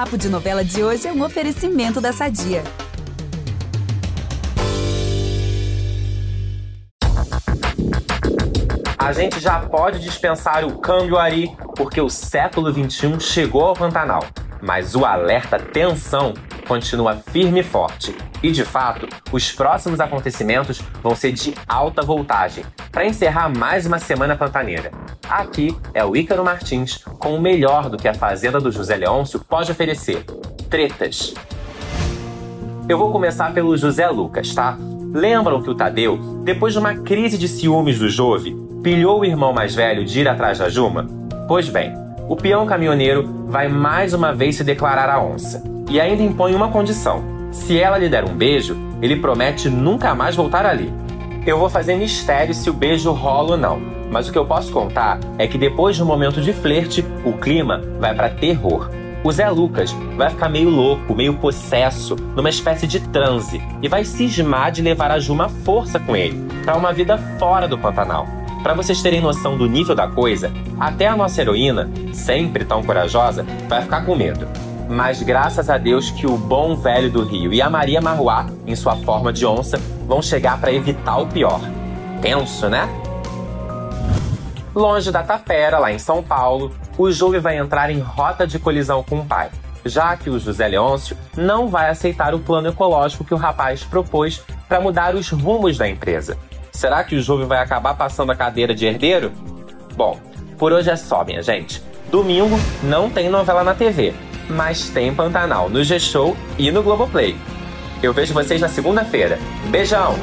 Papo de Novela de hoje é um oferecimento da Sadia. A gente já pode dispensar o câmbio Ari, porque o século XXI chegou ao Pantanal. Mas o alerta tensão continua firme e forte. E de fato, os próximos acontecimentos vão ser de alta voltagem, para encerrar mais uma semana pantaneira. Aqui é o Ícaro Martins com o melhor do que a Fazenda do José Leôncio pode oferecer: tretas. Eu vou começar pelo José Lucas, tá? Lembram que o Tadeu, depois de uma crise de ciúmes do Jove, pilhou o irmão mais velho de ir atrás da Juma? Pois bem, o peão caminhoneiro vai mais uma vez se declarar a onça e ainda impõe uma condição: se ela lhe der um beijo, ele promete nunca mais voltar ali. Eu vou fazer mistério se o beijo rola ou não, mas o que eu posso contar é que depois de um momento de flerte, o clima vai para terror. O Zé Lucas vai ficar meio louco, meio possesso, numa espécie de transe, e vai cismar de levar a Juma força com ele, para uma vida fora do Pantanal. Para vocês terem noção do nível da coisa, até a nossa heroína, sempre tão corajosa, vai ficar com medo. Mas graças a Deus que o bom velho do Rio e a Maria Marruá, em sua forma de onça, vão chegar para evitar o pior. Tenso, né? Longe da tapera, lá em São Paulo, o Júlio vai entrar em rota de colisão com o pai, já que o José Leôncio não vai aceitar o plano ecológico que o rapaz propôs para mudar os rumos da empresa. Será que o Júlio vai acabar passando a cadeira de herdeiro? Bom, por hoje é só, minha gente. Domingo não tem novela na TV, mas tem Pantanal no G-Show e no Globoplay. Eu vejo vocês na segunda-feira. Beijão!